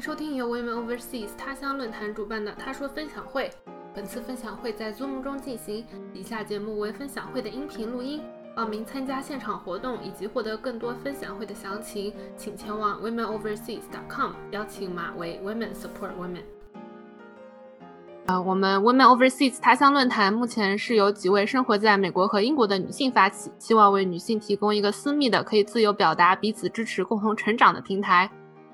收听由 Women Overseas 他乡论坛主办的他说分享会。本次分享会在 Zoom 中进行，以下节目为分享会的音频录音。报名参加现场活动以及获得更多分享会的详情，请前往 womenoverseas.com，邀请码为 Women Support Women。呃，我们 Women Overseas 他乡论坛目前是由几位生活在美国和英国的女性发起，希望为女性提供一个私密的、可以自由表达、彼此支持、共同成长的平台。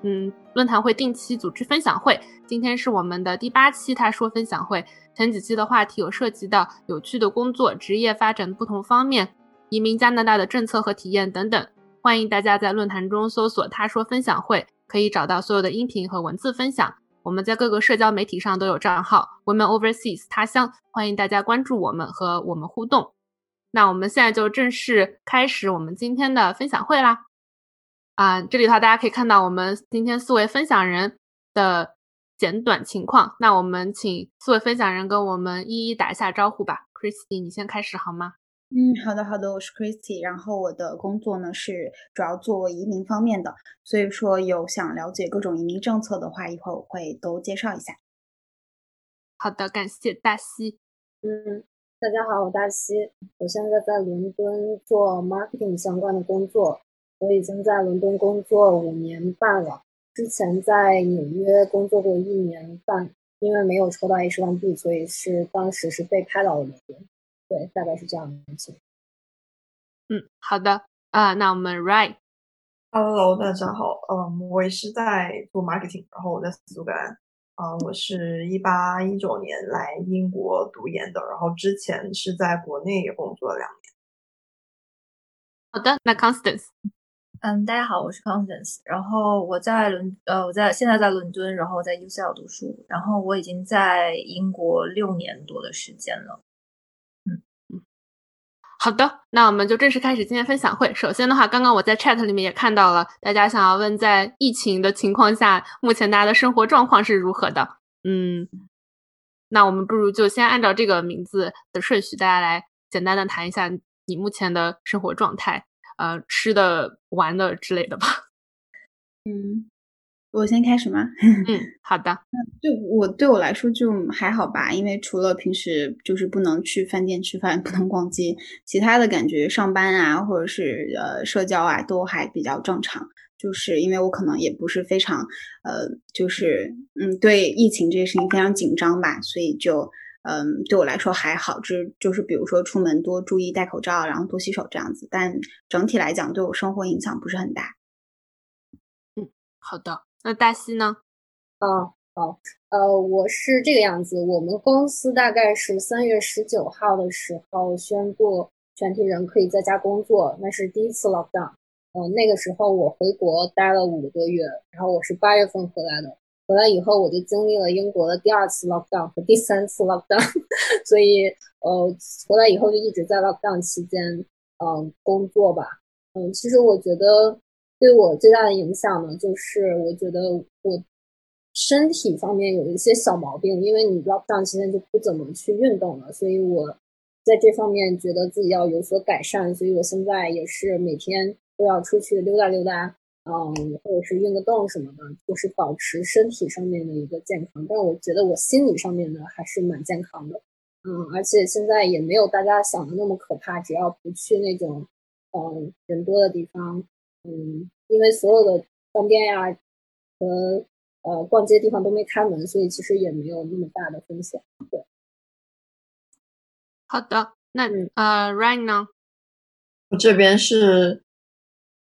嗯，论坛会定期组织分享会，今天是我们的第八期他说分享会。前几期的话题有涉及到有趣的工作、职业发展不同方面。移民加拿大的政策和体验等等，欢迎大家在论坛中搜索“他说分享会”，可以找到所有的音频和文字分享。我们在各个社交媒体上都有账号，Women Overseas 他乡，欢迎大家关注我们和我们互动。那我们现在就正式开始我们今天的分享会啦！啊，这里的话大家可以看到我们今天四位分享人的简短情况。那我们请四位分享人跟我们一一打一下招呼吧。Christy，你先开始好吗？嗯，好的好的，我是 Christy，然后我的工作呢是主要做移民方面的，所以说有想了解各种移民政策的话，一会儿我会都介绍一下。好的，感谢大西。嗯，大家好，我大西，我现在在伦敦做 marketing 相关的工作，我已经在伦敦工作五年半了，之前在纽约工作过一年半，因为没有抽到 H1B，所以是当时是被派到了伦敦。对，大概是这样的情嗯，好的啊，那我们 Right。Hello，大家好，嗯，我也是在做 marketing，然后我在苏格兰，啊，我是一八一九年来英国读研的，然后之前是在国内也工作了两年。好的，那 Constance。嗯，大家好，我是 Constance，然后我在伦，呃，我在现在在伦敦，然后在 UCL 读书，然后我已经在英国六年多的时间了。嗯嗯好的，那我们就正式开始今天分享会。首先的话，刚刚我在 chat 里面也看到了，大家想要问，在疫情的情况下，目前大家的生活状况是如何的？嗯，那我们不如就先按照这个名字的顺序，大家来简单的谈一下你目前的生活状态，呃，吃的、玩的之类的吧。嗯。我先开始吗？嗯，好的。对我对我来说就还好吧，因为除了平时就是不能去饭店吃饭，不能逛街，其他的感觉上班啊，或者是呃社交啊，都还比较正常。就是因为我可能也不是非常呃，就是嗯，对疫情这些事情非常紧张吧，所以就嗯，对我来说还好。就就是比如说出门多注意戴口罩，然后多洗手这样子。但整体来讲，对我生活影响不是很大。嗯，好的。那大西呢？啊，好，呃，我是这个样子。我们公司大概是三月十九号的时候宣布全体人可以在家工作，那是第一次 lockdown。嗯，那个时候我回国待了五个多月，然后我是八月份回来的。回来以后我就经历了英国的第二次 lockdown 和第三次 lockdown，所以呃，回来以后就一直在 lockdown 期间嗯工作吧。嗯，其实我觉得。对我最大的影响呢，就是我觉得我身体方面有一些小毛病，因为你 lockdown 期间就不怎么去运动了，所以我在这方面觉得自己要有所改善，所以我现在也是每天都要出去溜达溜达，嗯，或者是运个动什么的，就是保持身体上面的一个健康。但我觉得我心理上面呢还是蛮健康的，嗯，而且现在也没有大家想的那么可怕，只要不去那种嗯人多的地方。嗯，因为所有的饭店呀和呃逛街地方都没开门，所以其实也没有那么大的风险。对，好的，那呃，Right 呢？我这边是，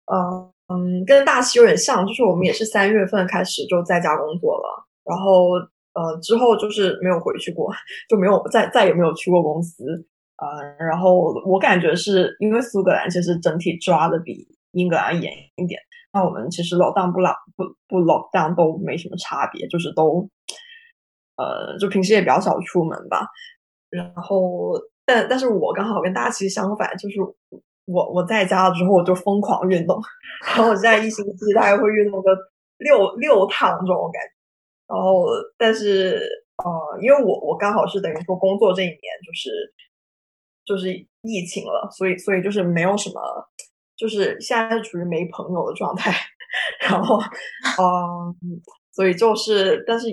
嗯嗯，跟大西有点像，就是我们也是三月份开始就在家工作了，然后呃之后就是没有回去过，就没有再再也没有去过公司。呃，然后我感觉是因为苏格兰其实整体抓的比。英格兰严一点，那我们其实 lockdown 不 lock 不不 lockdown 都没什么差别，就是都，呃，就平时也比较少出门吧。然后，但但是我刚好跟大家其实相反，就是我我在家了之后我就疯狂运动，然后我现在一星期大概会运动个六六趟这种感觉。然后，但是呃，因为我我刚好是等于说工作这一年就是就是疫情了，所以所以就是没有什么。就是现在是处于没朋友的状态，然后，嗯，所以就是，但是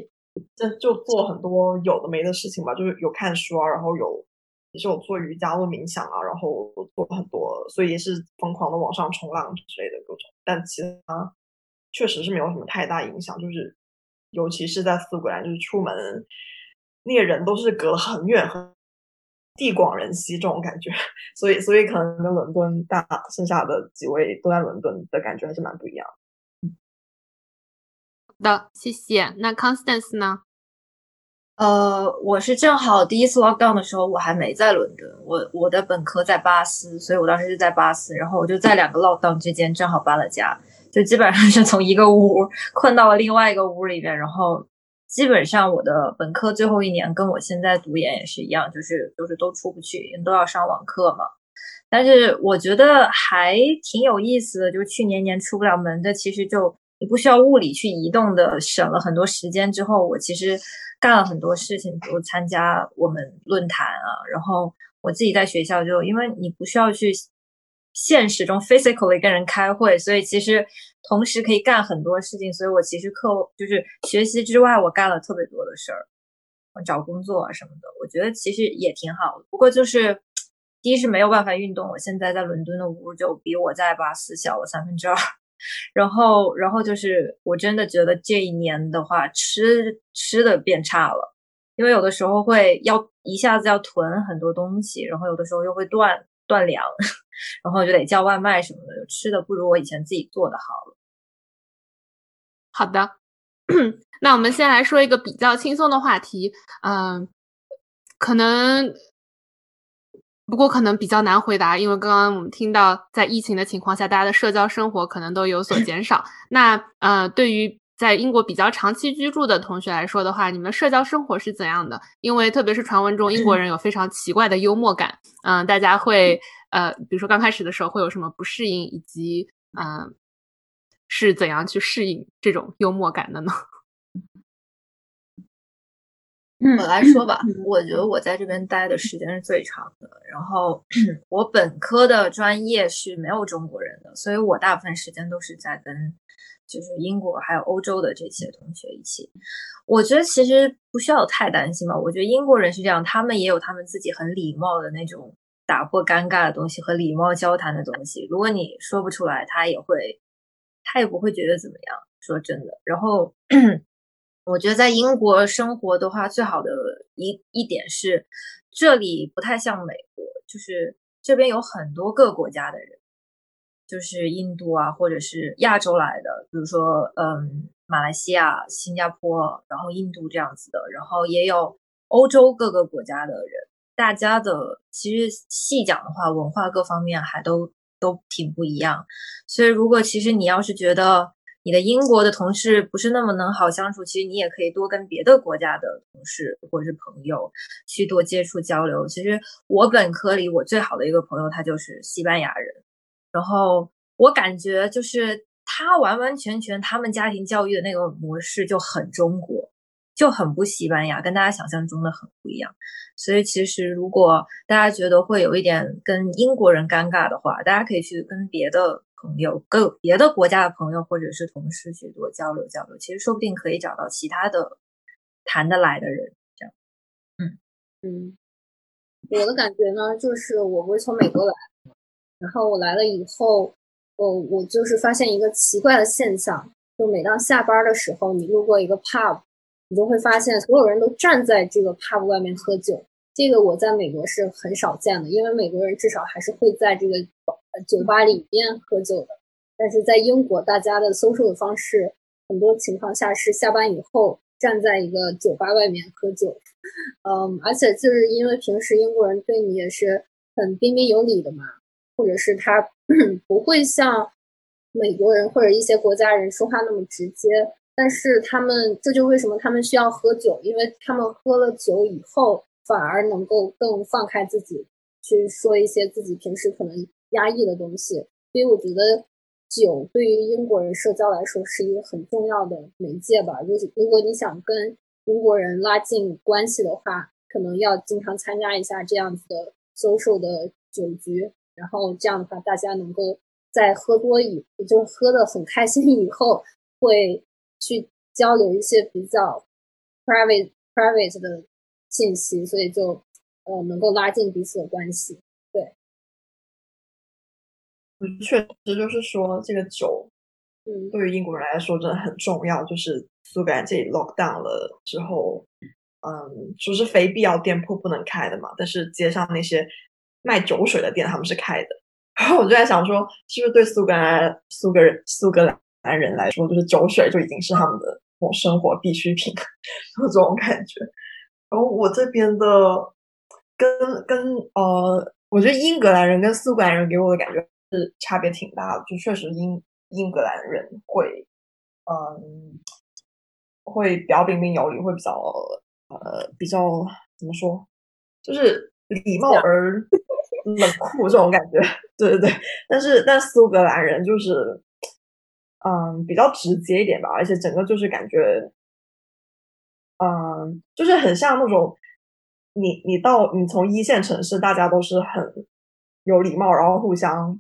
这就做很多有的没的事情吧，就是有看书啊，然后有也是有做瑜伽、做冥想啊，然后做了很多，所以也是疯狂的往上冲浪之类的各种。但其他确实是没有什么太大影响，就是尤其是在四谷兰，就是出门那些人都是隔了很远很。地广人稀这种感觉，所以所以可能跟伦敦大剩下的几位都在伦敦的感觉还是蛮不一样。好的，谢谢。那 Constance 呢？呃，我是正好第一次 lockdown 的时候，我还没在伦敦，我我的本科在巴斯，所以我当时是在巴斯，然后我就在两个 lockdown 之间正好搬了家，就基本上是从一个屋困到了另外一个屋里面，然后。基本上我的本科最后一年跟我现在读研也是一样，就是就是都出不去，因为都要上网课嘛。但是我觉得还挺有意思的，就是去年年出不了门的，其实就你不需要物理去移动的，省了很多时间。之后我其实干了很多事情，比如参加我们论坛啊，然后我自己在学校就因为你不需要去。现实中 physically 跟人开会，所以其实同时可以干很多事情。所以我其实课就是学习之外，我干了特别多的事儿，找工作啊什么的。我觉得其实也挺好的。不过就是第一是没有办法运动，我现在在伦敦的屋就比我在巴斯小了三分之二。然后，然后就是我真的觉得这一年的话，吃吃的变差了，因为有的时候会要一下子要囤很多东西，然后有的时候又会断。断粮，然后就得叫外卖什么的，吃的不如我以前自己做的好了。好的，那我们先来说一个比较轻松的话题，嗯，可能不过可能比较难回答，因为刚刚我们听到在疫情的情况下，大家的社交生活可能都有所减少。那呃，对于在英国比较长期居住的同学来说的话，你们社交生活是怎样的？因为特别是传闻中，英国人有非常奇怪的幽默感。嗯，大家会呃，比如说刚开始的时候会有什么不适应，以及嗯，是怎样去适应这种幽默感的呢？我来说吧，我觉得我在这边待的时间是最长的。然后我本科的专业是没有中国人的，所以我大部分时间都是在跟。就是英国还有欧洲的这些同学一起，我觉得其实不需要太担心吧。我觉得英国人是这样，他们也有他们自己很礼貌的那种打破尴尬的东西和礼貌交谈的东西。如果你说不出来，他也会，他也不会觉得怎么样。说真的，然后我觉得在英国生活的话，最好的一一点是，这里不太像美国，就是这边有很多个国家的人。就是印度啊，或者是亚洲来的，比如说，嗯，马来西亚、新加坡，然后印度这样子的，然后也有欧洲各个国家的人，大家的其实细讲的话，文化各方面还都都挺不一样。所以，如果其实你要是觉得你的英国的同事不是那么能好相处，其实你也可以多跟别的国家的同事或者是朋友去多接触交流。其实我本科里我最好的一个朋友，他就是西班牙人。然后我感觉就是他完完全全他们家庭教育的那个模式就很中国，就很不西班牙，跟大家想象中的很不一样。所以其实如果大家觉得会有一点跟英国人尴尬的话，大家可以去跟别的朋友、跟别的国家的朋友或者是同事去多交流交流，其实说不定可以找到其他的谈得来的人。这样，嗯嗯，我的感觉呢，就是我不是从美国来。然后我来了以后，我我就是发现一个奇怪的现象，就每当下班的时候，你路过一个 pub，你就会发现所有人都站在这个 pub 外面喝酒。这个我在美国是很少见的，因为美国人至少还是会在这个酒吧里边喝酒的。但是在英国，大家的 social 的方式，很多情况下是下班以后站在一个酒吧外面喝酒。嗯，而且就是因为平时英国人对你也是很彬彬有礼的嘛。或者是他 不会像美国人或者一些国家人说话那么直接，但是他们这就为什么他们需要喝酒，因为他们喝了酒以后反而能够更放开自己去说一些自己平时可能压抑的东西。所以我觉得酒对于英国人社交来说是一个很重要的媒介吧。就是如果你想跟英国人拉近关系的话，可能要经常参加一下这样子的 social 的酒局。然后这样的话，大家能够在喝多以，就喝的很开心以后，会去交流一些比较 private private 的信息，所以就呃能够拉近彼此的关系。对，确实就是说这个酒，嗯，对于英国人来说真的很重要。就是苏格兰这里 lock down 了之后，嗯，说是非必要店铺不能开的嘛，但是街上那些卖酒水的店他们是开的。然后我就在想说，是不是对苏格兰苏格人苏格兰人来说，就是酒水就已经是他们的生活必需品，有这种感觉。然后我这边的跟跟呃，我觉得英格兰人跟苏格兰人给我的感觉是差别挺大的，就确实英英格兰人会嗯会比较彬彬有礼，会比较呃比较怎么说，就是礼貌而。冷酷这种感觉，对对对，但是但苏格兰人就是，嗯，比较直接一点吧，而且整个就是感觉，嗯，就是很像那种，你你到你从一线城市，大家都是很有礼貌，然后互相，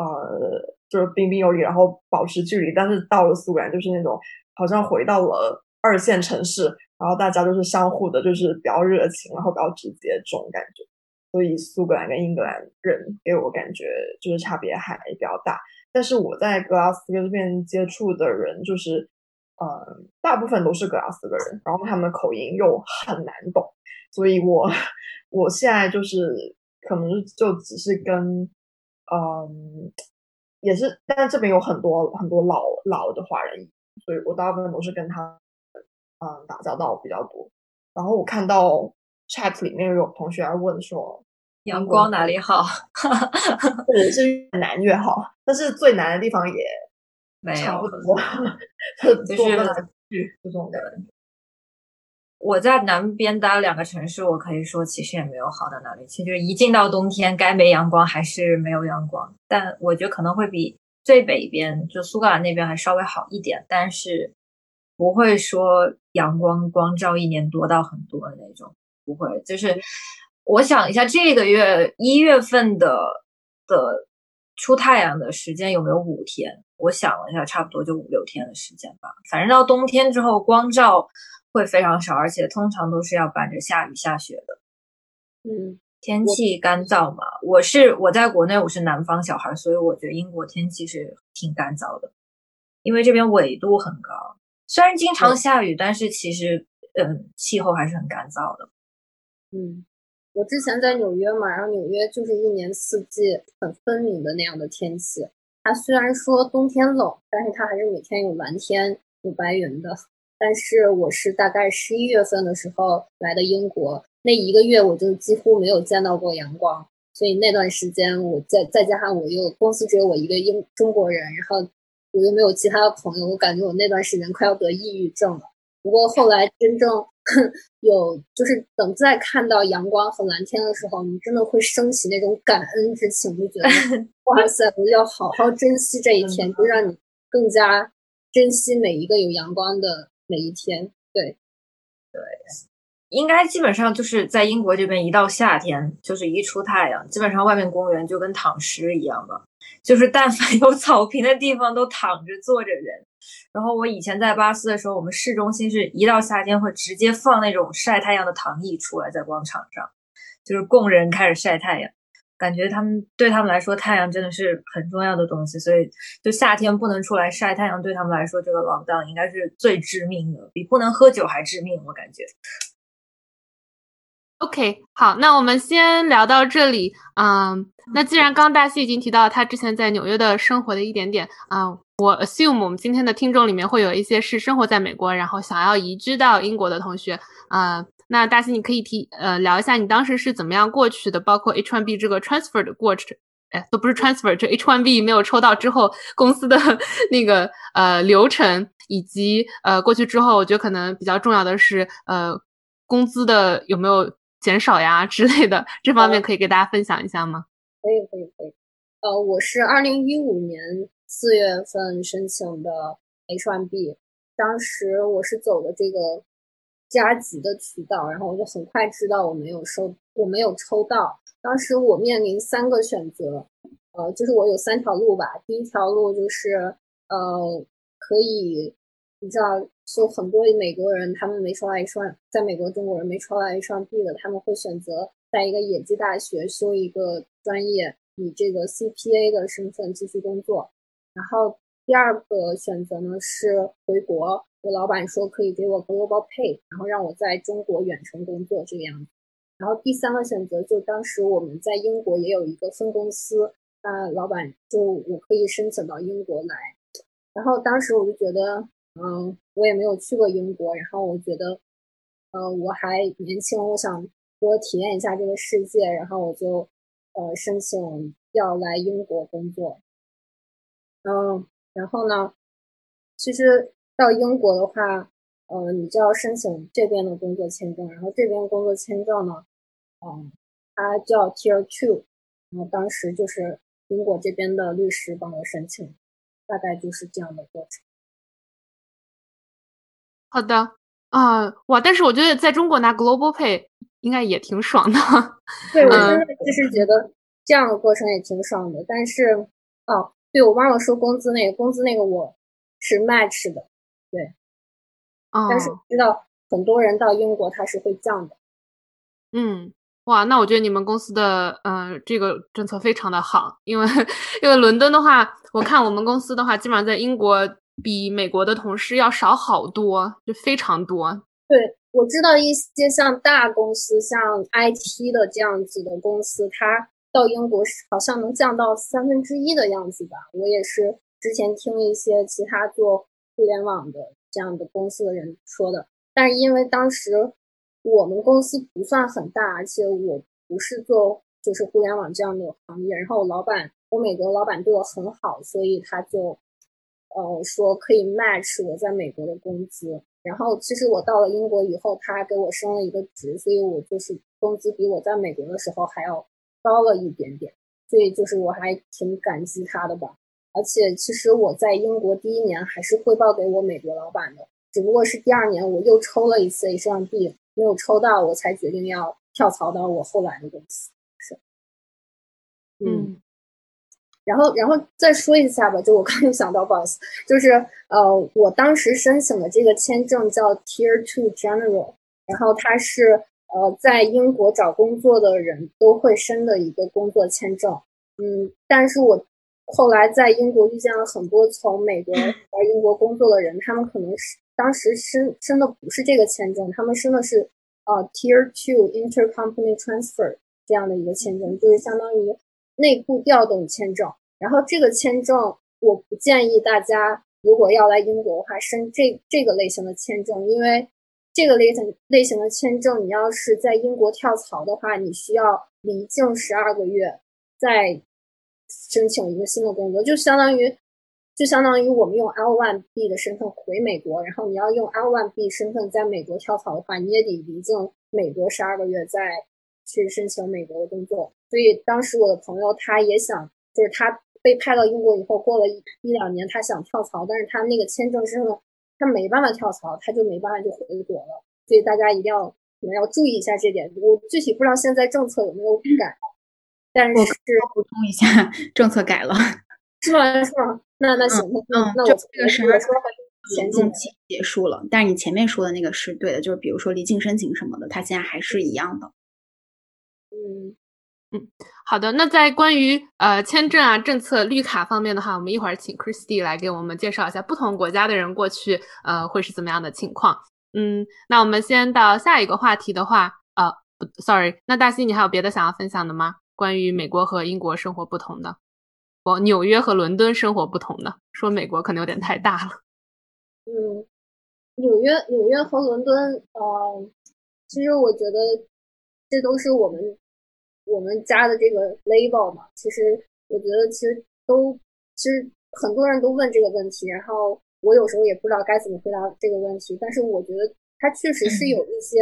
呃，就是彬彬有礼，然后保持距离，但是到了苏格兰，就是那种好像回到了二线城市，然后大家都是相互的，就是比较热情，然后比较直接这种感觉。所以苏格兰跟英格兰人给我感觉就是差别还比较大，但是我在格拉斯哥这边接触的人就是，嗯，大部分都是格拉斯哥人，然后他们的口音又很难懂，所以我 我现在就是可能就只是跟，嗯，也是，但是这边有很多很多老老的华人，所以我大部分都是跟他，嗯，打交道比较多，然后我看到。chat 里面有同学问说，阳光哪里好？或者是越难越好，但是最难的地方也没有，就是这种的。我在南边待两个城市，我可以说其实也没有好到哪里去。就是一进到冬天，该没阳光还是没有阳光。但我觉得可能会比最北边就苏格兰那边还稍微好一点，但是不会说阳光光照一年多到很多的那种。不会，就是我想一下，这个月一月份的的出太阳的时间有没有五天？我想了一下，差不多就五六天的时间吧。反正到冬天之后，光照会非常少，而且通常都是要伴着下雨下雪的。嗯，天气干燥嘛。我是我在国内，我是南方小孩，所以我觉得英国天气是挺干燥的，因为这边纬度很高，虽然经常下雨，但是其实嗯，气候还是很干燥的。嗯，我之前在纽约嘛，然后纽约就是一年四季很分明的那样的天气。它虽然说冬天冷，但是它还是每天有蓝天有白云的。但是我是大概十一月份的时候来的英国，那一个月我就几乎没有见到过阳光。所以那段时间，我再再加上我又公司只有我一个英中国人，然后我又没有其他的朋友，我感觉我那段时间快要得抑郁症了。不过后来真正。有，就是等再看到阳光和蓝天的时候，你真的会升起那种感恩之情，就觉得 哇塞，我要好好珍惜这一天，就让你更加珍惜每一个有阳光的每一天。对，对，应该基本上就是在英国这边，一到夏天，就是一出太阳，基本上外面公园就跟躺尸一样吧，就是但凡有草坪的地方都躺着坐着人。然后我以前在巴斯的时候，我们市中心是一到夏天会直接放那种晒太阳的躺椅出来在广场上，就是供人开始晒太阳。感觉他们对他们来说，太阳真的是很重要的东西，所以就夏天不能出来晒太阳，对他们来说这个锒铛应该是最致命的，比不能喝酒还致命。我感觉。OK，好，那我们先聊到这里。嗯，那既然刚大西已经提到他之前在纽约的生活的一点点啊。我 assume 我们今天的听众里面会有一些是生活在美国，然后想要移居到英国的同学啊。那大西，你可以提呃聊一下你当时是怎么样过去的，包括 H1B 这个 transfer 的过程，哎，都不是 transfer，就 H1B 没有抽到之后公司的 那个呃流程，以及呃过去之后，我觉得可能比较重要的是呃工资的有没有减少呀之类的，这方面可以给大家分享一下吗？可以，可以，可以。呃，我是二零一五年。四月份申请的 H1B，当时我是走的这个加急的渠道，然后我就很快知道我没有收，我没有抽到。当时我面临三个选择，呃，就是我有三条路吧。第一条路就是呃，可以你知道，就很多美国人，他们没抽到 H1，在美国中国人没抽到 H1B 的，他们会选择在一个野鸡大学修一个专业，以这个 CPA 的身份继续工作。然后第二个选择呢是回国，我老板说可以给我 Global Pay，然后让我在中国远程工作这个样子。然后第三个选择就当时我们在英国也有一个分公司，那老板就我可以申请到英国来。然后当时我就觉得，嗯，我也没有去过英国，然后我觉得，呃，我还年轻，我想多体验一下这个世界，然后我就，呃，申请要来英国工作。嗯，然后呢，其实到英国的话，呃，你就要申请这边的工作签证，然后这边工作签证呢。嗯，它叫 Tier Two，然后当时就是英国这边的律师帮我申请，大概就是这样的过程。好的，啊，哇！但是我觉得在中国拿 Global Pay 应该也挺爽的。对，我真的就是觉得这样的过程也挺爽的。但是，哦，对我忘了说工资那个，工资那个我是 match 的，对。哦。但是知道很多人到英国他是会降的。嗯。哇，那我觉得你们公司的呃这个政策非常的好，因为 因为伦敦的话，我看我们公司的话，基本上在英国比美国的同事要少好多，就非常多。对，我知道一些像大公司，像 IT 的这样子的公司，它到英国好像能降到三分之一的样子吧。我也是之前听一些其他做互联网的这样的公司的人说的，但是因为当时。我们公司不算很大，而且我不是做就是互联网这样的行业。然后老板，我美国老板对我很好，所以他就呃说可以 match 我在美国的工资。然后其实我到了英国以后，他给我升了一个职，所以我就是工资比我在美国的时候还要高了一点点。所以就是我还挺感激他的吧。而且其实我在英国第一年还是汇报给我美国老板的，只不过是第二年我又抽了一次 H1B。没有抽到，我才决定要跳槽到我后来的公司。是，嗯，然后，然后再说一下吧，就我刚又想到，不好意思，就是呃，我当时申请的这个签证叫 Tier Two General，然后它是呃在英国找工作的人都会申的一个工作签证。嗯，但是我后来在英国遇见了很多从美国来英国工作的人，他们可能是。当时申申的不是这个签证，他们申的是呃 Tier Two Intercompany Transfer 这样的一个签证，就是相当于内部调动签证。然后这个签证，我不建议大家如果要来英国的话申这这个类型的签证，因为这个类型类型的签证，你要是在英国跳槽的话，你需要离境十二个月，再申请一个新的工作，就相当于。就相当于我们用 L1B 的身份回美国，然后你要用 L1B 身份在美国跳槽的话，你也得离境美国十二个月，再去申请美国的工作。所以当时我的朋友他也想，就是他被派到英国以后，过了一一两年，他想跳槽，但是他那个签证身份他没办法跳槽，他就没办法就回国了。所以大家一定要可能要注意一下这点。我具体不知道现在政策有没有改，但是补充一下，政策改了。是吗？是吗？那那行，那那我这个是前进期结束了，但是你前面说的那个是对的，就是比如说离境申请什么的，它现在还是一样的。嗯嗯，好的。那在关于呃签证啊、政策、绿卡方面的话，我们一会儿请 Christy 来给我们介绍一下不同国家的人过去呃会是怎么样的情况。嗯，那我们先到下一个话题的话，呃，sorry，那大西你还有别的想要分享的吗？关于美国和英国生活不同的？我纽约和伦敦生活不同的，说美国可能有点太大了。嗯，纽约、纽约和伦敦，呃，其实我觉得这都是我们我们家的这个 label 嘛。其实我觉得其实都其实很多人都问这个问题，然后我有时候也不知道该怎么回答这个问题。但是我觉得它确实是有一些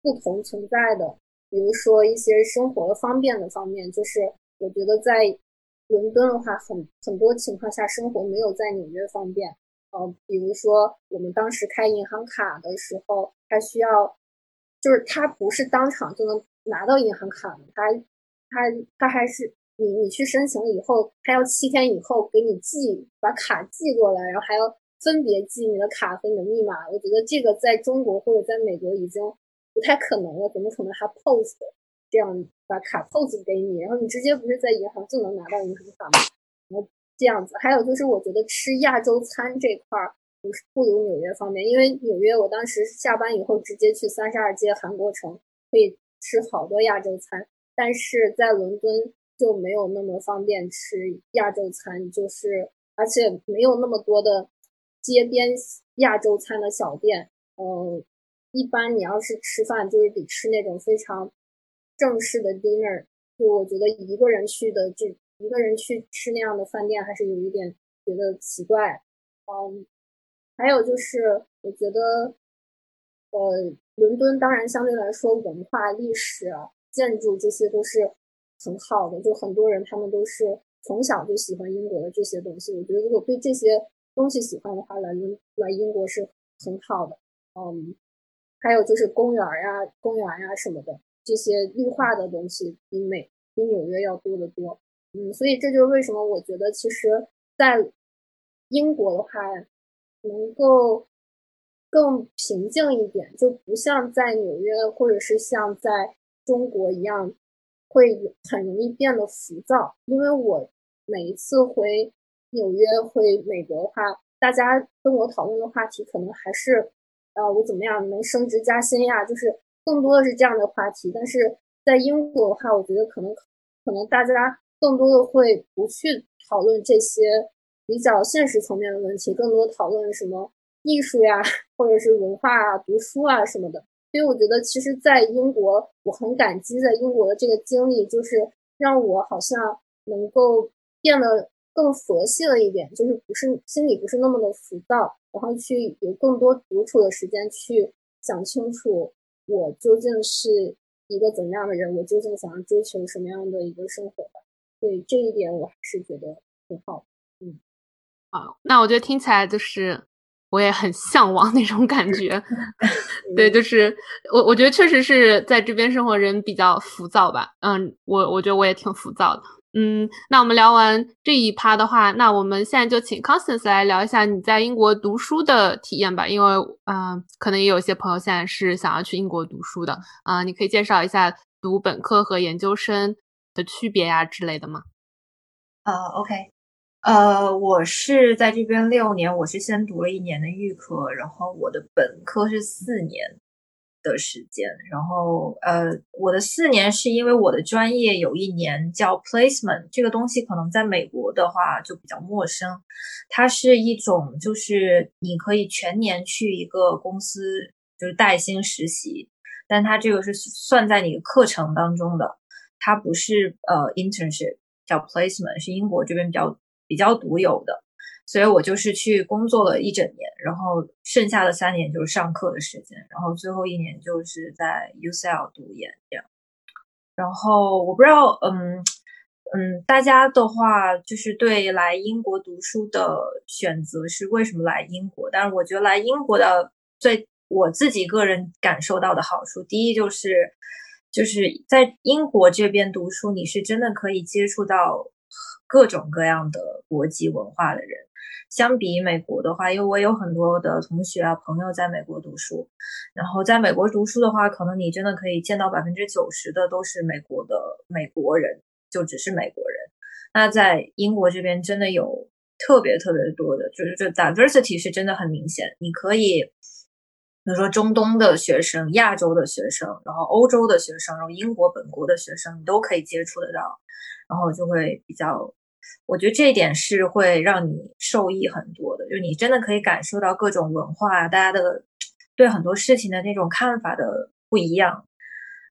不同存在的，比如说一些生活的方便的方面，就是我觉得在。伦敦的话，很很多情况下生活没有在纽约方便。呃，比如说我们当时开银行卡的时候，它需要，就是它不是当场就能拿到银行卡的，它它它还是你你去申请以后，他要七天以后给你寄把卡寄过来，然后还要分别记你的卡和你的密码。我觉得这个在中国或者在美国已经不太可能了，怎么可能还 post 这样把卡 post 给你，然后你直接不是在银行就能拿到银行卡吗？然后这样子。还有就是我觉得吃亚洲餐这块儿不是不如纽约方便，因为纽约我当时下班以后直接去三十二街韩国城可以吃好多亚洲餐，但是在伦敦就没有那么方便吃亚洲餐，就是而且没有那么多的街边亚洲餐的小店。嗯，一般你要是吃饭，就是得吃那种非常正式的 dinner。就我觉得一个人去的，这一个人去吃那样的饭店，还是有一点觉得奇怪。嗯。还有就是，我觉得，呃，伦敦当然相对来说文化、历史、建筑这些都是很好的，就很多人他们都是从小就喜欢英国的这些东西。我觉得如果对这些东西喜欢的话，来英来英国是很好的。嗯，还有就是公园呀、公园呀什么的，这些绿化的东西比美比纽约要多得多。嗯，所以这就是为什么我觉得其实，在英国的话。能够更平静一点，就不像在纽约或者是像在中国一样，会很容易变得浮躁。因为我每一次回纽约、回美国的话，大家跟我讨论的话题可能还是，呃，我怎么样能升职加薪呀？就是更多的是这样的话题。但是在英国的话，我觉得可能可能大家更多的会不去讨论这些。比较现实层面的问题，更多讨论什么艺术呀，或者是文化啊、读书啊什么的。所以我觉得，其实，在英国，我很感激在英国的这个经历，就是让我好像能够变得更佛系了一点，就是不是心里不是那么的浮躁，然后去有更多独处的时间去想清楚我究竟是一个怎么样的人，我究竟想要追求什么样的一个生活吧。所以这一点我还是觉得挺好，嗯。啊，那我觉得听起来就是我也很向往那种感觉。对，就是我我觉得确实是在这边生活人比较浮躁吧。嗯，我我觉得我也挺浮躁的。嗯，那我们聊完这一趴的话，那我们现在就请 Constance 来聊一下你在英国读书的体验吧。因为嗯，可能也有些朋友现在是想要去英国读书的啊，你可以介绍一下读本科和研究生的区别呀之类的吗？啊，OK。呃，我是在这边六年，我是先读了一年的预科，然后我的本科是四年的时间，然后呃，我的四年是因为我的专业有一年叫 placement，这个东西可能在美国的话就比较陌生，它是一种就是你可以全年去一个公司就是带薪实习，但它这个是算在你的课程当中的，它不是呃 internship，叫 placement，是英国这边比较。比较独有的，所以我就是去工作了一整年，然后剩下的三年就是上课的时间，然后最后一年就是在 UCL 读研这样。然后我不知道，嗯嗯，大家的话就是对来英国读书的选择是为什么来英国？但是我觉得来英国的最我自己个人感受到的好处，第一就是就是在英国这边读书，你是真的可以接触到。各种各样的国际文化的人，相比美国的话，因为我有很多的同学啊朋友在美国读书，然后在美国读书的话，可能你真的可以见到百分之九十的都是美国的美国人，就只是美国人。那在英国这边，真的有特别特别多的，就是这 diversity 是真的很明显。你可以，比如说中东的学生、亚洲的学生，然后欧洲的学生，然后英国本国的学生，你都可以接触得到，然后就会比较。我觉得这一点是会让你受益很多的，就是你真的可以感受到各种文化，大家的对很多事情的那种看法的不一样。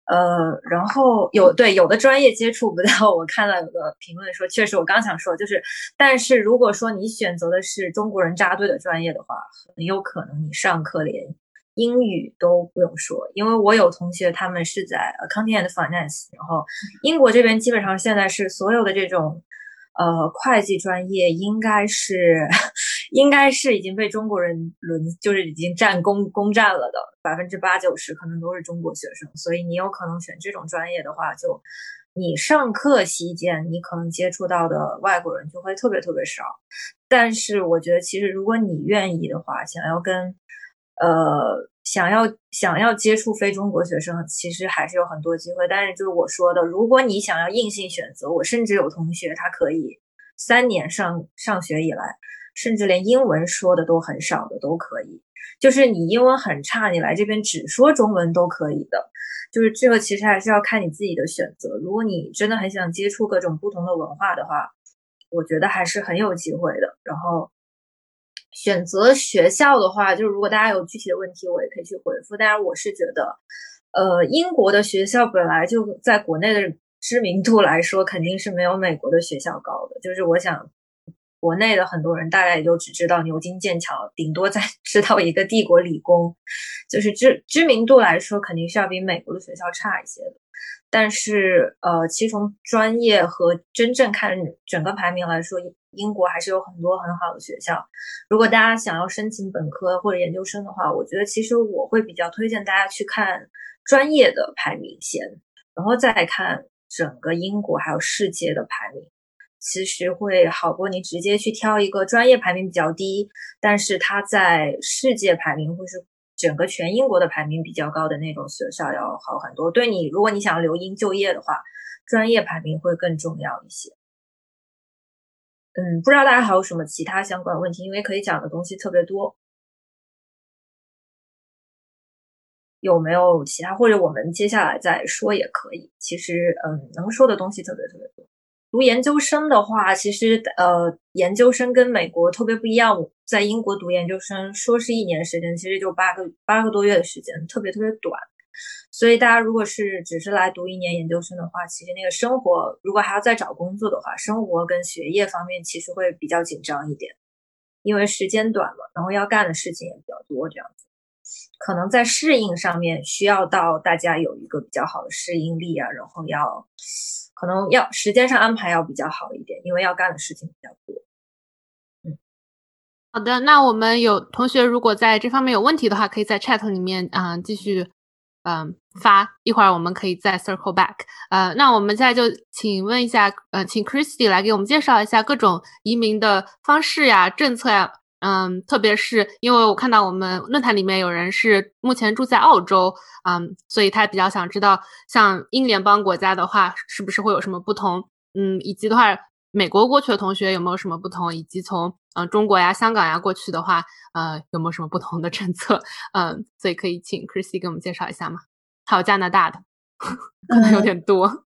呃，然后有对有的专业接触不到，我看到有个评论说，确实我刚想说，就是但是如果说你选择的是中国人扎堆的专业的话，很有可能你上课连英语都不用说，因为我有同学他们是在 accounting and finance，然后英国这边基本上现在是所有的这种。呃，会计专业应该是，应该是已经被中国人轮，就是已经占攻攻占了的，百分之八九十可能都是中国学生，所以你有可能选这种专业的话，就你上课期间你可能接触到的外国人就会特别特别少。但是我觉得，其实如果你愿意的话，想要跟呃想要想要接触非中国学生，其实还是有很多机会。但是就是我说的，如果你想要硬性选择，我甚至有同学他可以三年上上学以来，甚至连英文说的都很少的都可以。就是你英文很差，你来这边只说中文都可以的。就是这个其实还是要看你自己的选择。如果你真的很想接触各种不同的文化的话，我觉得还是很有机会的。然后选择学校的话，就是如果大家有具体的问题，我也可以去回复。但是我是觉得，呃，英国的学校本来就在国内的知名度来说，肯定是没有美国的学校高的。就是我想。国内的很多人大概也就只知道牛津、剑桥，顶多再 知道一个帝国理工，就是知知名度来说，肯定是要比美国的学校差一些的。但是，呃，其实从专业和真正看整个排名来说，英国还是有很多很好的学校。如果大家想要申请本科或者研究生的话，我觉得其实我会比较推荐大家去看专业的排名先，然后再看整个英国还有世界的排名。其实会好过你直接去挑一个专业排名比较低，但是它在世界排名或是整个全英国的排名比较高的那种学校要好很多。对你，如果你想要留英就业的话，专业排名会更重要一些。嗯，不知道大家还有什么其他相关问题？因为可以讲的东西特别多，有没有其他？或者我们接下来再说也可以。其实，嗯，能说的东西特别特别多。读研究生的话，其实呃，研究生跟美国特别不一样。在英国读研究生，说是一年时间，其实就八个八个多月的时间，特别特别短。所以大家如果是只是来读一年研究生的话，其实那个生活，如果还要再找工作的话，生活跟学业方面其实会比较紧张一点，因为时间短嘛，然后要干的事情也比较多，这样子，可能在适应上面需要到大家有一个比较好的适应力啊，然后要。可能要时间上安排要比较好一点，因为要干的事情比较多。嗯，好的，那我们有同学如果在这方面有问题的话，可以在 chat 里面啊继续嗯发，一会儿我们可以再 circle back。呃，那我们现在就请问一下，呃，请 Christy 来给我们介绍一下各种移民的方式呀、政策呀。嗯，特别是因为我看到我们论坛里面有人是目前住在澳洲，嗯，所以他比较想知道，像英联邦国家的话，是不是会有什么不同？嗯，以及的话，美国过去的同学有没有什么不同？以及从嗯中国呀、香港呀过去的话，呃，有没有什么不同的政策？嗯，所以可以请 Chrissy 给我们介绍一下吗？还有加拿大的，可能有点多。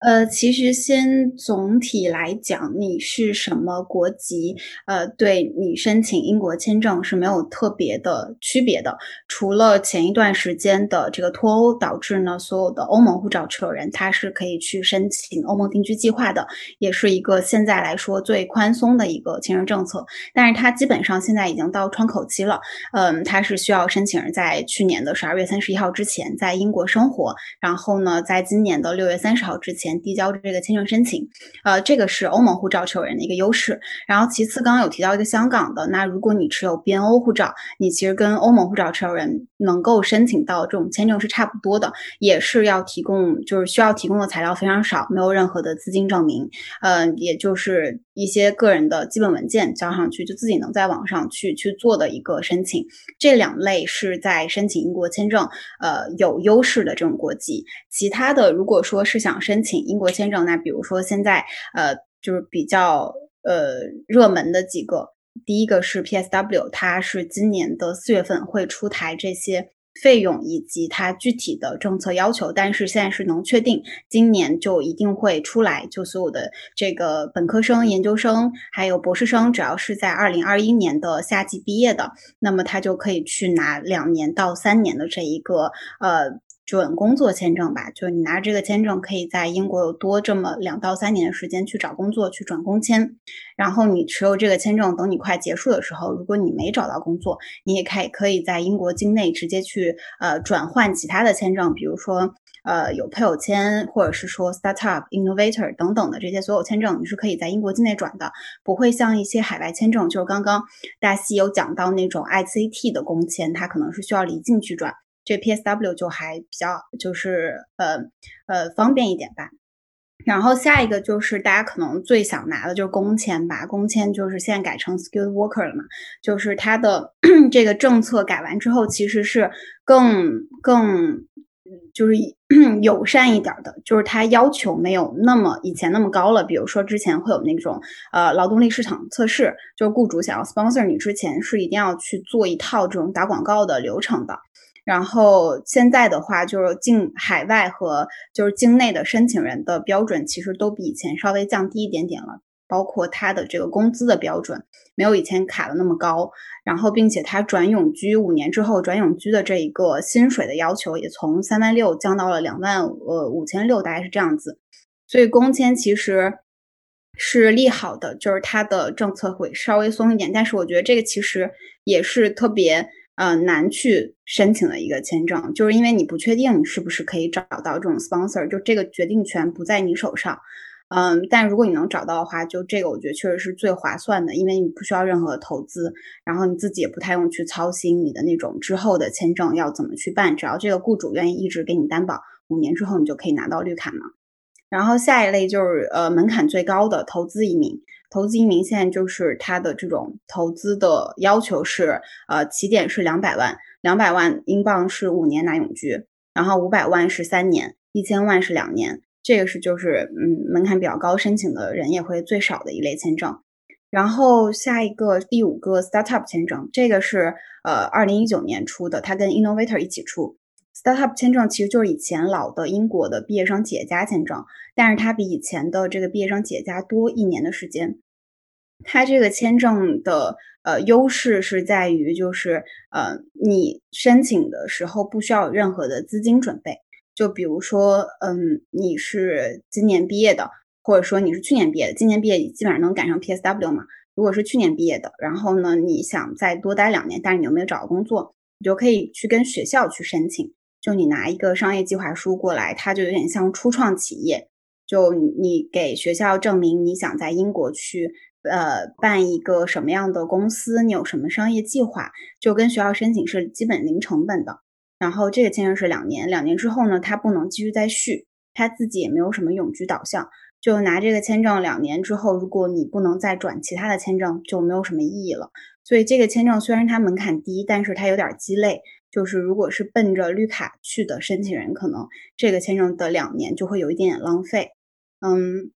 呃，其实先总体来讲，你是什么国籍，呃，对你申请英国签证是没有特别的区别的。除了前一段时间的这个脱欧导致呢，所有的欧盟护照持有人他是可以去申请欧盟定居计划的，也是一个现在来说最宽松的一个签证政策。但是它基本上现在已经到窗口期了，嗯，它是需要申请人在去年的十二月三十一号之前在英国生活，然后呢，在今年的六月三十号之前。递交这个签证申请，呃，这个是欧盟护照持有人的一个优势。然后其次，刚刚有提到一个香港的，那如果你持有 BNO 护照，你其实跟欧盟护照持有人能够申请到这种签证是差不多的，也是要提供，就是需要提供的材料非常少，没有任何的资金证明，呃，也就是一些个人的基本文件交上去，就自己能在网上去去做的一个申请。这两类是在申请英国签证，呃，有优势的这种国籍。其他的，如果说是想申请。英国签证，那比如说现在，呃，就是比较呃热门的几个，第一个是 PSW，它是今年的四月份会出台这些费用以及它具体的政策要求，但是现在是能确定今年就一定会出来，就所有的这个本科生、研究生还有博士生，只要是在二零二一年的夏季毕业的，那么他就可以去拿两年到三年的这一个呃。准工作签证吧，就是你拿这个签证，可以在英国有多这么两到三年的时间去找工作，去转工签。然后你持有这个签证，等你快结束的时候，如果你没找到工作，你也可以可以在英国境内直接去呃转换其他的签证，比如说呃有配偶签，或者是说 startup innovator 等等的这些所有签证，你是可以在英国境内转的，不会像一些海外签证，就是刚刚大西有讲到那种 ICT 的工签，它可能是需要离境去转。这 PSW 就还比较就是呃呃方便一点吧。然后下一个就是大家可能最想拿的就是工签吧，工签就是现在改成 skilled worker 了嘛，就是它的 这个政策改完之后，其实是更更就是 友善一点的，就是它要求没有那么以前那么高了。比如说之前会有那种呃劳动力市场测试，就是雇主想要 sponsor 你之前是一定要去做一套这种打广告的流程的。然后现在的话，就是境海外和就是境内的申请人的标准，其实都比以前稍微降低一点点了。包括他的这个工资的标准，没有以前卡的那么高。然后，并且他转永居五年之后转永居的这一个薪水的要求，也从三万六降到了两万呃五千六，大概是这样子。所以工签其实是利好的，就是它的政策会稍微松一点。但是我觉得这个其实也是特别。呃，难去申请的一个签证，就是因为你不确定你是不是可以找到这种 sponsor，就这个决定权不在你手上。嗯，但如果你能找到的话，就这个我觉得确实是最划算的，因为你不需要任何投资，然后你自己也不太用去操心你的那种之后的签证要怎么去办，只要这个雇主愿意一直给你担保，五年之后你就可以拿到绿卡嘛。然后下一类就是呃门槛最高的投资移民。投资移民现在就是它的这种投资的要求是，呃，起点是两百万，两百万英镑是五年拿永居，然后五百万是三年，一千万是两年，这个是就是嗯门槛比较高，申请的人也会最少的一类签证。然后下一个第五个 startup 签证，这个是呃二零一九年出的，它跟 innovator 一起出。Startup 签证其实就是以前老的英国的毕业生企业家签证，但是它比以前的这个毕业生企业家多一年的时间。它这个签证的呃优势是在于，就是呃你申请的时候不需要有任何的资金准备。就比如说，嗯，你是今年毕业的，或者说你是去年毕业的，今年毕业基本上能赶上 PSW 嘛。如果是去年毕业的，然后呢你想再多待两年，但是你又没有找到工作，你就可以去跟学校去申请。就你拿一个商业计划书过来，它就有点像初创企业。就你给学校证明你想在英国去，呃，办一个什么样的公司，你有什么商业计划，就跟学校申请是基本零成本的。然后这个签证是两年，两年之后呢，他不能继续再续，他自己也没有什么永居导向，就拿这个签证两年之后，如果你不能再转其他的签证，就没有什么意义了。所以这个签证虽然它门槛低，但是它有点鸡肋。就是如果是奔着绿卡去的申请人，可能这个签证的两年就会有一点点浪费。嗯，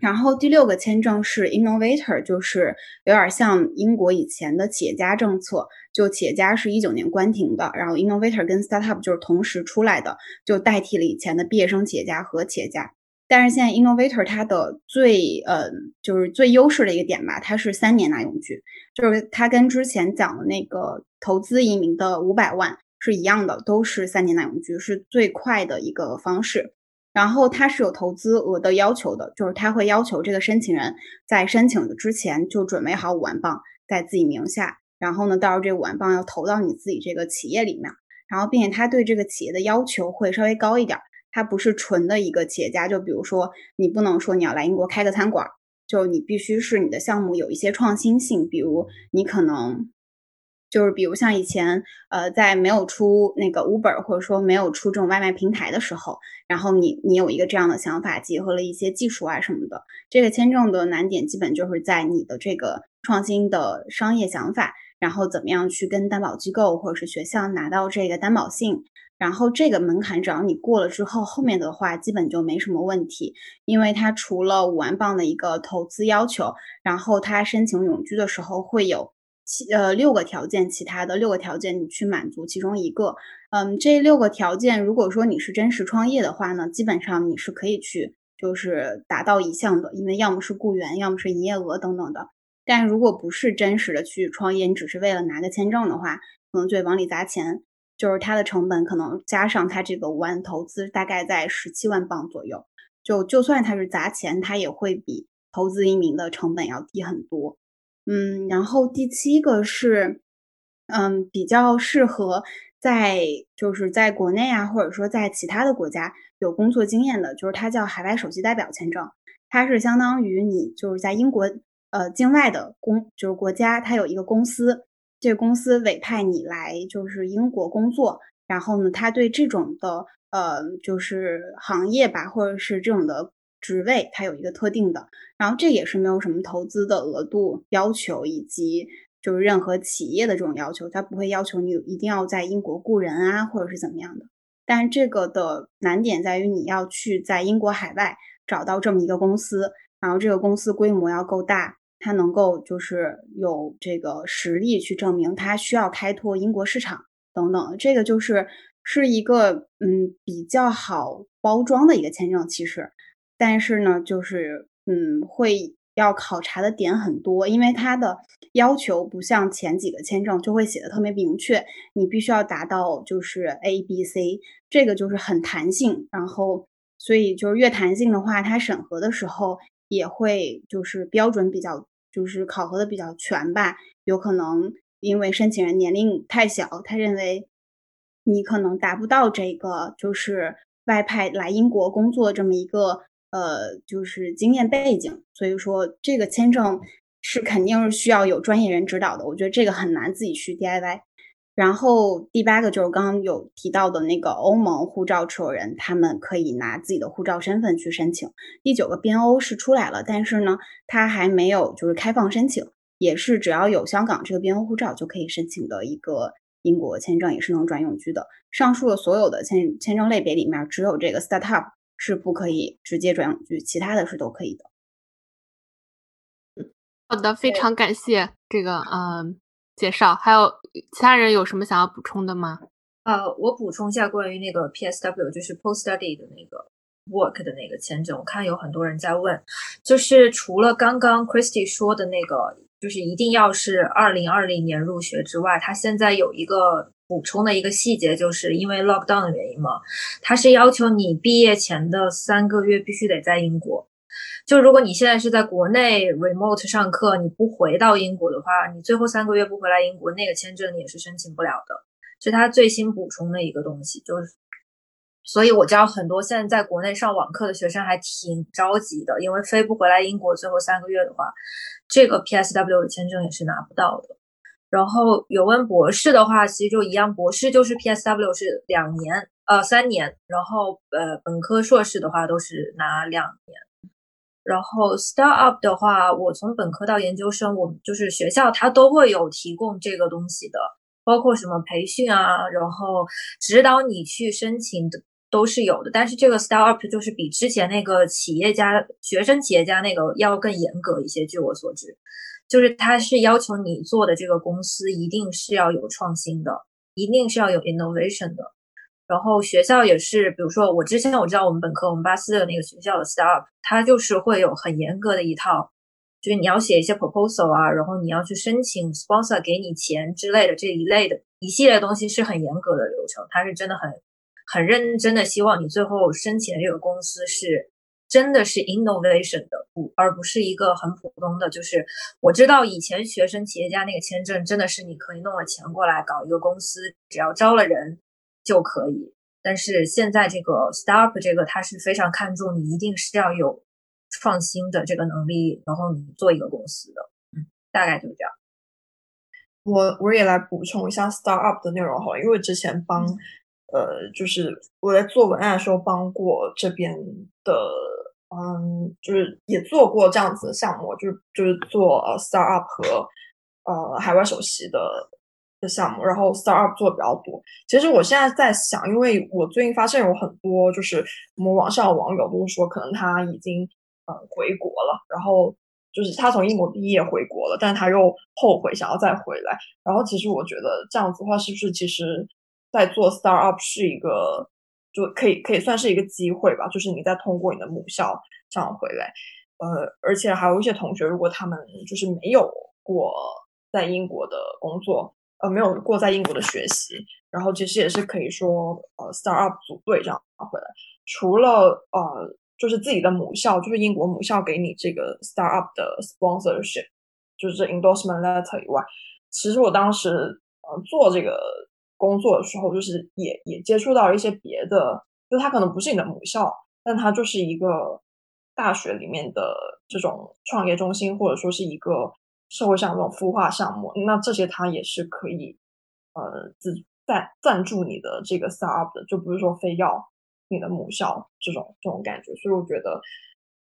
然后第六个签证是 innovator，就是有点像英国以前的企业家政策，就企业家是一九年关停的，然后 innovator 跟 startup 就是同时出来的，就代替了以前的毕业生企业家和企业家。但是现在 innovator 它的最呃就是最优势的一个点吧，它是三年拿永居，就是它跟之前讲的那个投资移民的五百万是一样的，都是三年拿永居，是最快的一个方式。然后它是有投资额的要求的，就是它会要求这个申请人在申请的之前就准备好五万镑在自己名下，然后呢，到时候这五万镑要投到你自己这个企业里面，然后并且他对这个企业的要求会稍微高一点，它不是纯的一个企业家，就比如说你不能说你要来英国开个餐馆，就你必须是你的项目有一些创新性，比如你可能。就是比如像以前，呃，在没有出那个 Uber 或者说没有出这种外卖平台的时候，然后你你有一个这样的想法，结合了一些技术啊什么的，这个签证的难点基本就是在你的这个创新的商业想法，然后怎么样去跟担保机构或者是学校拿到这个担保信，然后这个门槛只要你过了之后，后面的话基本就没什么问题，因为它除了五万镑的一个投资要求，然后它申请永居的时候会有。七呃六个条件，其他的六个条件你去满足其中一个，嗯，这六个条件如果说你是真实创业的话呢，基本上你是可以去就是达到一项的，因为要么是雇员，要么是营业额等等的。但如果不是真实的去创业，你只是为了拿个签证的话，可能就往里砸钱，就是它的成本可能加上它这个五万投资大概在十七万镑左右，就就算它是砸钱，它也会比投资移民的成本要低很多。嗯，然后第七个是，嗯，比较适合在就是在国内啊，或者说在其他的国家有工作经验的，就是它叫海外首席代表签证，它是相当于你就是在英国呃境外的公就是国家，它有一个公司，这个公司委派你来就是英国工作，然后呢，他对这种的呃就是行业吧，或者是这种的职位，它有一个特定的，然后这也是没有什么投资的额度要求，以及就是任何企业的这种要求，它不会要求你一定要在英国雇人啊，或者是怎么样的。但是这个的难点在于你要去在英国海外找到这么一个公司，然后这个公司规模要够大，它能够就是有这个实力去证明它需要开拓英国市场等等，这个就是是一个嗯比较好包装的一个签证，其实。但是呢，就是嗯，会要考察的点很多，因为它的要求不像前几个签证就会写的特别明确，你必须要达到就是 A、B、C，这个就是很弹性。然后，所以就是越弹性的话，它审核的时候也会就是标准比较，就是考核的比较全吧。有可能因为申请人年龄太小，他认为你可能达不到这个就是外派来英国工作这么一个。呃，就是经验背景，所以说这个签证是肯定是需要有专业人指导的。我觉得这个很难自己去 DIY。然后第八个就是刚刚有提到的那个欧盟护照持有人，他们可以拿自己的护照身份去申请。第九个边欧是出来了，但是呢，它还没有就是开放申请，也是只要有香港这个边欧护照就可以申请的一个英国签证，也是能转永居的。上述的所有的签签证类别里面，只有这个 Startup。是不可以直接转永居，其他的是都可以的。好的，非常感谢这个嗯介绍。还有其他人有什么想要补充的吗？呃，我补充一下关于那个 PSW，就是 Post Study 的那个 Work 的那个签证。我看有很多人在问，就是除了刚刚 Christy 说的那个，就是一定要是二零二零年入学之外，他现在有一个。补充的一个细节，就是因为 lockdown 的原因嘛，它是要求你毕业前的三个月必须得在英国。就如果你现在是在国内 remote 上课，你不回到英国的话，你最后三个月不回来英国，那个签证你也是申请不了的。是他最新补充的一个东西，就是，所以我知道很多现在在国内上网课的学生还挺着急的，因为飞不回来英国最后三个月的话，这个 PSW 的签证也是拿不到的。然后有问博士的话，其实就一样，博士就是 PSW 是两年，呃，三年。然后呃，本科、硕士的话都是拿两年。然后 Startup 的话，我从本科到研究生，我们就是学校它都会有提供这个东西的，包括什么培训啊，然后指导你去申请的都是有的。但是这个 Startup 就是比之前那个企业家、学生企业家那个要更严格一些，据我所知。就是他是要求你做的这个公司一定是要有创新的，一定是要有 innovation 的。然后学校也是，比如说我之前我知道我们本科我们巴斯的那个学校的 startup，它就是会有很严格的一套，就是你要写一些 proposal 啊，然后你要去申请 sponsor 给你钱之类的这一类的一系列东西是很严格的流程，它是真的很很认真的希望你最后申请的这个公司是。真的是 innovation 的，不，而不是一个很普通的。就是我知道以前学生企业家那个签证，真的是你可以弄了钱过来搞一个公司，只要招了人就可以。但是现在这个 startup 这个，它是非常看重你一定是要有创新的这个能力，然后你做一个公司的，嗯，大概就是这样。我我也来补充一下 startup 的内容哈，因为之前帮呃，就是我在做文案的时候帮过这边的。嗯，就是也做过这样子的项目，就是就是做呃 startup 和呃海外首席的的项目，然后 startup 做的比较多。其实我现在在想，因为我最近发现有很多就是我们网上的网友都说，可能他已经呃回国了，然后就是他从英国毕业回国了，但他又后悔想要再回来。然后其实我觉得这样子的话，是不是其实在做 startup 是一个。就可以可以算是一个机会吧，就是你再通过你的母校这样回来，呃，而且还有一些同学，如果他们就是没有过在英国的工作，呃，没有过在英国的学习，然后其实也是可以说，呃，startup 组队这样拿回来。除了呃，就是自己的母校，就是英国母校给你这个 startup 的 sponsorship，就是这 endorsement letter 以外，其实我当时呃做这个。工作的时候，就是也也接触到一些别的，就它可能不是你的母校，但它就是一个大学里面的这种创业中心，或者说是一个社会上这种孵化项目。那这些它也是可以呃自赞赞助你的这个 startup 的，就不是说非要你的母校这种这种感觉。所以我觉得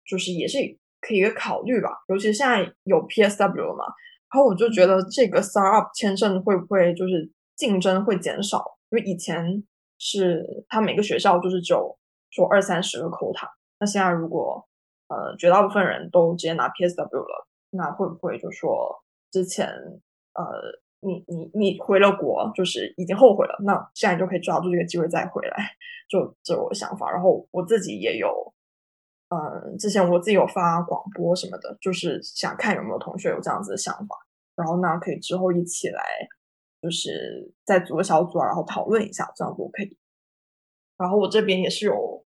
就是也是可以考虑吧。尤其现在有 PSW 了嘛，然后我就觉得这个 startup 签证会不会就是竞争会减少？因为以前是他每个学校就是只有说二三十个 quota，那现在如果呃绝大部分人都直接拿 PSW 了，那会不会就说之前呃你你你回了国就是已经后悔了，那现在就可以抓住这个机会再回来？就这我想法。然后我自己也有。嗯，之前我自己有发广播什么的，就是想看有没有同学有这样子的想法，然后呢，可以之后一起来，就是再组个小组，然后讨论一下，这样都可以。然后我这边也是有，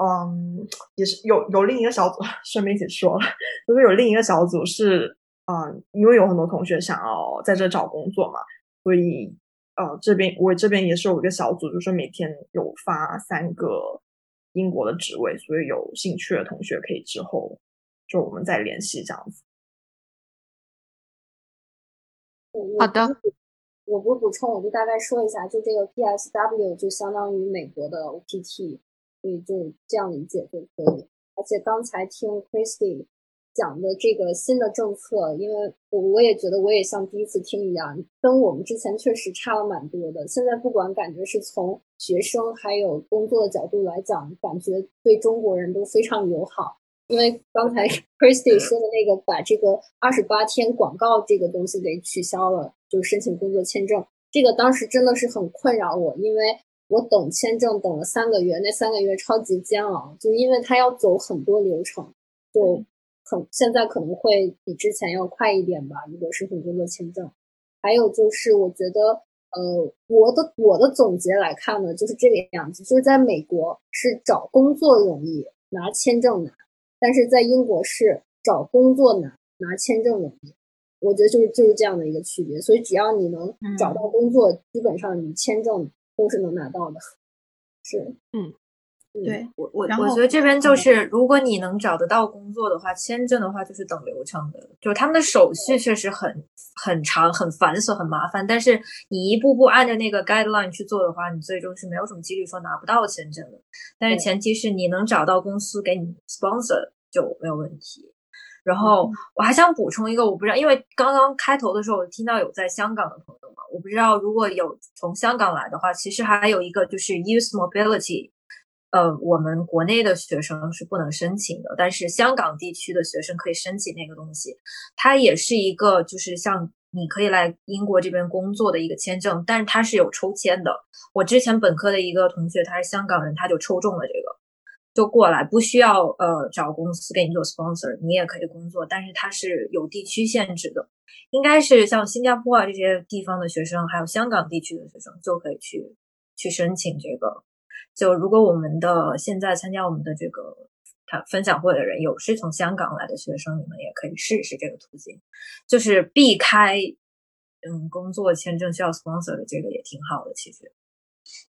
嗯，也是有有另一个小组，顺便一起说了，就是有另一个小组是，嗯，因为有很多同学想要在这找工作嘛，所以呃，这边我这边也是有一个小组，就是每天有发三个。英国的职位，所以有兴趣的同学可以之后就我们再联系这样子。好的，我不补充，我就大概说一下，就这个 PSW 就相当于美国的 OPT，所以就这样理解就可以。而且刚才听 Christy。讲的这个新的政策，因为我我也觉得我也像第一次听一样，跟我们之前确实差了蛮多的。现在不管感觉是从学生还有工作的角度来讲，感觉对中国人都非常友好。因为刚才 Christy 说的那个把这个二十八天广告这个东西给取消了，就申请工作签证，这个当时真的是很困扰我，因为我等签证等了三个月，那三个月超级煎熬，就因为他要走很多流程，就。很现在可能会比之前要快一点吧。如果申请工作签证，还有就是我觉得，呃，我的我的总结来看呢，就是这个样子，就是在美国是找工作容易，拿签证难；但是在英国是找工作难，拿签证容易。我觉得就是就是这样的一个区别。所以只要你能找到工作，基本上你签证都是能拿到的。是，嗯。对我我我觉得这边就是，如果你能找得到工作的话，签证的话就是等流程的，就是他们的手续确实很很长、很繁琐、很麻烦。但是你一步步按照那个 guideline 去做的话，你最终是没有什么几率说拿不到签证的。但是前提是你能找到公司给你 sponsor 就没有问题。然后我还想补充一个，我不知道，因为刚刚开头的时候我听到有在香港的朋友嘛，我不知道如果有从香港来的话，其实还有一个就是 youth mobility。呃，我们国内的学生是不能申请的，但是香港地区的学生可以申请那个东西。它也是一个，就是像你可以来英国这边工作的一个签证，但是它是有抽签的。我之前本科的一个同学，他是香港人，他就抽中了这个，就过来，不需要呃找公司给你做 sponsor，你也可以工作，但是它是有地区限制的，应该是像新加坡啊这些地方的学生，还有香港地区的学生就可以去去申请这个。就如果我们的现在参加我们的这个他分享会的人有是从香港来的学生，你们也可以试一试这个途径，就是避开嗯工作签证需要 sponsor 的这个也挺好的。其实，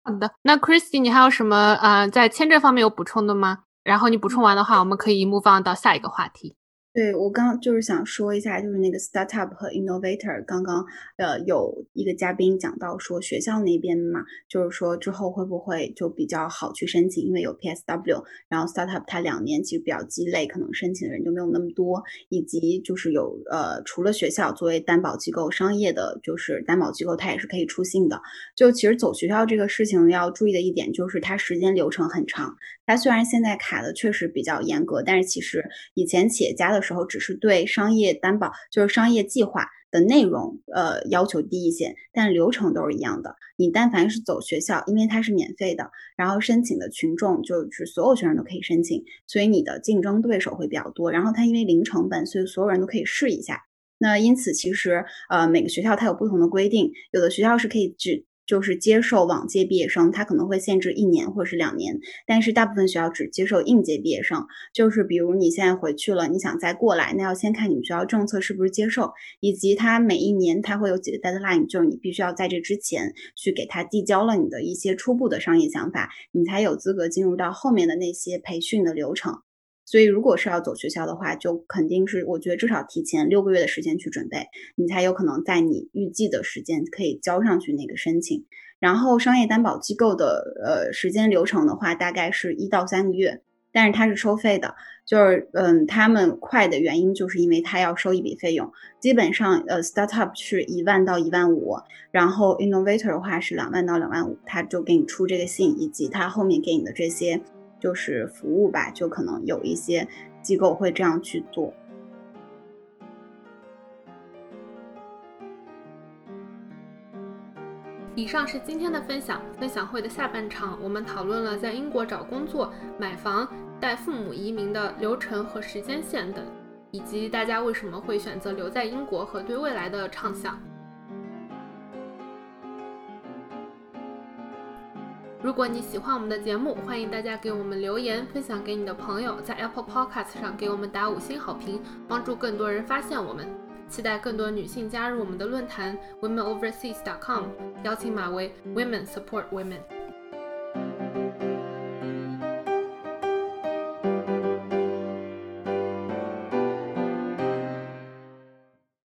好的，那 Christy 你还有什么呃在签证方面有补充的吗？然后你补充完的话，我们可以 move on 到下一个话题。对我刚就是想说一下，就是那个 startup 和 innovator，刚刚呃有一个嘉宾讲到说学校那边嘛，就是说之后会不会就比较好去申请，因为有 PSW，然后 startup 它两年其实比较鸡肋，可能申请的人就没有那么多，以及就是有呃除了学校作为担保机构，商业的就是担保机构它也是可以出信的。就其实走学校这个事情要注意的一点就是它时间流程很长，它虽然现在卡的确实比较严格，但是其实以前企业家的。时候只是对商业担保，就是商业计划的内容，呃，要求低一些，但流程都是一样的。你但凡是走学校，因为它是免费的，然后申请的群众就是所有学生都可以申请，所以你的竞争对手会比较多。然后它因为零成本，所以所有人都可以试一下。那因此其实呃每个学校它有不同的规定，有的学校是可以只。就是接受往届毕业生，他可能会限制一年或者是两年，但是大部分学校只接受应届毕业生。就是比如你现在回去了，你想再过来，那要先看你们学校政策是不是接受，以及他每一年他会有几个 deadline，就是你必须要在这之前去给他递交了你的一些初步的商业想法，你才有资格进入到后面的那些培训的流程。所以，如果是要走学校的话，就肯定是我觉得至少提前六个月的时间去准备，你才有可能在你预计的时间可以交上去那个申请。然后，商业担保机构的呃时间流程的话，大概是一到三个月。但是它是收费的。就是嗯，他们快的原因就是因为他要收一笔费用。基本上呃，startup 是一万到一万五，然后 innovator 的话是两万到两万五，他就给你出这个信，以及他后面给你的这些就是服务吧，就可能有一些机构会这样去做。以上是今天的分享。分享会的下半场，我们讨论了在英国找工作、买房、带父母移民的流程和时间线等，以及大家为什么会选择留在英国和对未来的畅想。如果你喜欢我们的节目，欢迎大家给我们留言，分享给你的朋友，在 Apple Podcast 上给我们打五星好评，帮助更多人发现我们。期待更多女性加入我们的论坛 womenoverseas.com，邀请码为 Women Support Women。